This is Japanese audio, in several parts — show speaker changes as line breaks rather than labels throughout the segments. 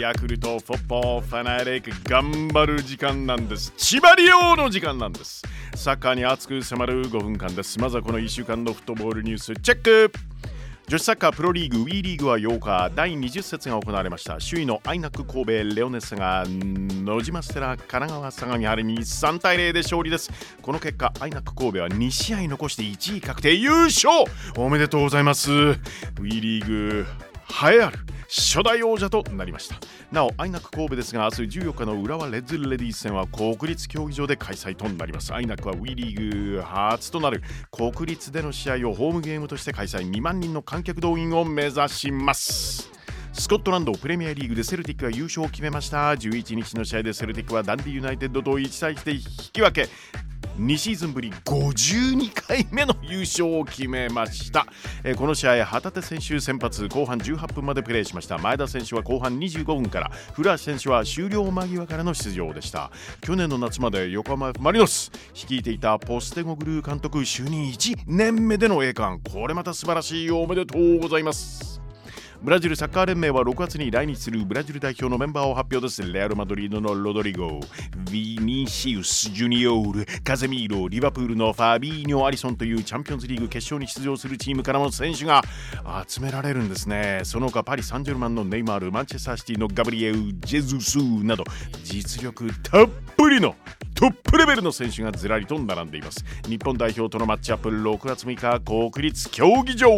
ヤクルトフォッポーファナレイク頑張る時間なんです。千葉利用の時間なんです。サッカーに熱く迫る5分間です。まずはこの1週間のフットボールニュースチェック。女子サッカープロリーグ WE リーグは8日第20節が行われました。首位のアイナック神戸レオネッサが野島ステラ神奈川相模原に3対0で勝利ですこの結果アイナック神戸は2試合残して1位確定優勝。おめでとうございます。WE リーグ栄えある初代王者となりました。なおアイナック神戸ですが明日14日の浦和レッズレディース戦は国立競技場で開催となります。アイナックは WE リーグ初となる国立での試合をホームゲームとして開催。2万人の観客動員を目指します。スコットランドプレミアリーグでセルティックが優勝を決めました。11日の試合でセルティックはダンディユナイテッドと1対1で引き分け。2シーズンぶり52回目の優勝を決めました、えー、この試合旗手選手先発後半18分までプレーしました。前田選手は後半25分から古橋選手は終了間際からの出場でした。去年の夏まで横浜マリノス率いていたポステゴグルー監督就任1年目での栄冠。これまた素晴らしいおめでとうございます。ブラジルサッカー連盟は6月に来日するブラジル代表のメンバーを発表です。レアル・マドリードのロドリゴ、ヴィニシウス・ジュニオール、カゼミーロ、リバプールのファビーニョ・アリソンというチャンピオンズリーグ決勝に出場するチームからも選手が集められるんですね。その他パリ・サンジェルマンのネイマール、マンチェスターシティのガブリエウ・ジェズスなど実力たっぷりのトップレベルの選手がずらりと並んでいます。日本代表とのマッチアップ6月6日国立競技場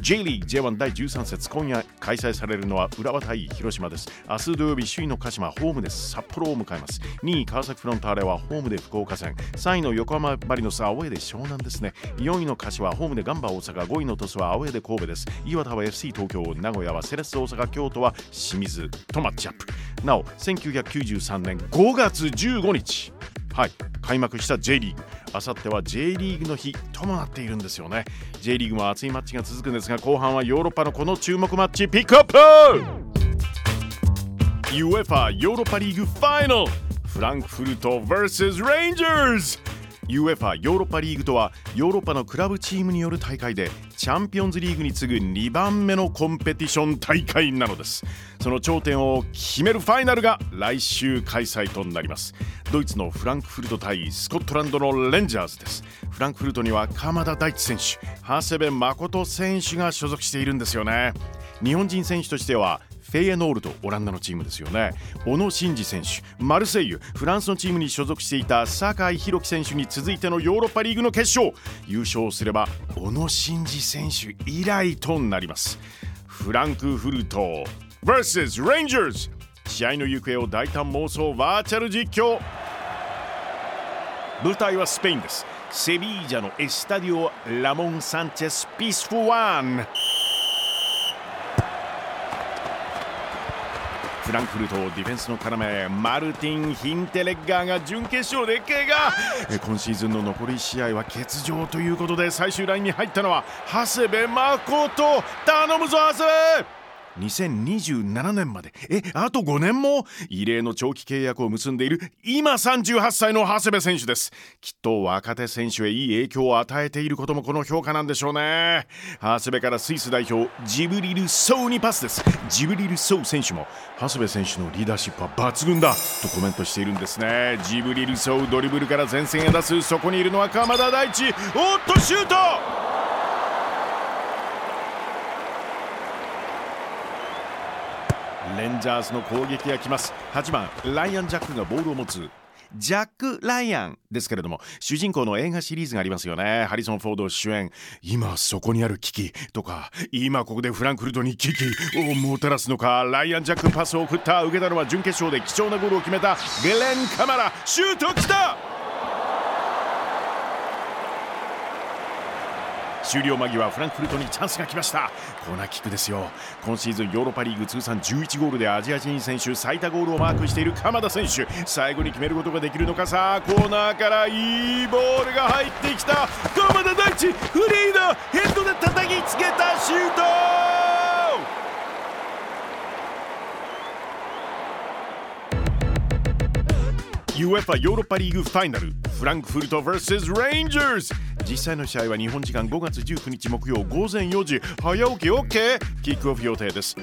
J リーグ J1 第13節今夜開催されるのは浦和対広島です。明日土曜日首位の鹿島ホームです。札幌を迎えます。2位川崎フロンターレはホームで福岡戦。3位の横浜マリノスアウェーで湘南ですね。4位の柏はホームでガンバ大阪。5位の鳥栖はアウェーで神戸です。岩田は FC 東京名古屋はセレッソ大阪京都は清水とマッチアップ。なお1993年5月15日。はい。開幕した J リーグあさっては J リーグの日ともなっているんですよね。J リーグも熱いマッチが続くんですが後半はヨーロッパのこの注目マッチピックアップ! UEFA ヨーロッパリーグファイナルフランクフルト vs レンジャーズ UEFA ヨーロッパリーグとはヨーロッパのクラブチームによる大会でチャンピオンズリーグに次ぐ2番目のコンペティション大会なのです。その頂点を決めるファイナルが来週開催となります。ドイツのフランクフルト対スコットランドのレンジャーズです。フランクフルトには鎌田大地選手長谷部誠選手が所属しているんですよね。日本人選手としてはフェイエノールとオランダのチームですよね。小野伸二選手マルセイユフランスのチームに所属していた酒井宏樹選手に続いてのヨーロッパリーグの決勝。優勝すれば小野伸二選手以来となります。フランクフルト vs レンジャーズ試合の行方を大胆妄想バーチャル実況。舞台はスペインです。セビージャのエスタディオ・ラモン・サンチェス・ピースフォワン。フランクフルトディフェンスの要マルティン・ヒンテレッガーが準決勝で怪我。今シーズンの残り試合は欠場ということで最終ラインに入ったのは長谷部誠。頼むぞ長谷部2027年まで。えあと5年も？異例の長期契約を結んでいる今38歳の長谷部選手です。きっと若手選手へいい影響を与えていることもこの評価なんでしょうね。長谷部からスイス代表ジブリル・ソウにパスです。ジブリル・ソウ選手も長谷部選手のリーダーシップは抜群だ。とコメントしているんですね。ジブリル・ソウドリブルから前線へ出す。そこにいるのは鎌田大地。おっとシュート！レンジャーズの攻撃が来ます。8番ライアン・ジャックがボールを持つ。ジャック・ライアンですけれども主人公の映画シリーズがありますよね。ハリソン・フォード主演。今そこにある危機とか今ここでフランクフルトに危機をもたらすのか。ライアン・ジャックパスを送った。受けたのは準決勝で貴重なゴールを決めたゲレン・カマラ。シュートきた終了間際フランクフルトにチャンスが来ました。コーナーキックですよ。今シーズンヨーロッパリーグ通算11ゴールでアジア人選手最多ゴールをマークしている鎌田選手。最後に決めることができるのかさあコーナーからいいボールが入ってきた。鎌田大地フリーだヘッドで叩きつけたシュート。UEFA ヨーロッパリーグファイナル。フランクフルト vs レンジャーズ。実際の試合は日本時間5月19日木曜午前4時。早起き OK キックオフ予定です。